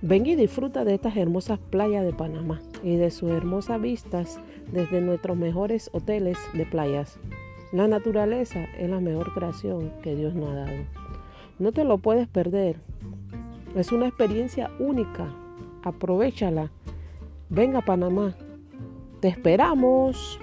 Ven y disfruta de estas hermosas playas de Panamá y de sus hermosas vistas desde nuestros mejores hoteles de playas. La naturaleza es la mejor creación que Dios nos ha dado. No te lo puedes perder. Es una experiencia única. Aprovechala. Venga a Panamá. Te esperamos.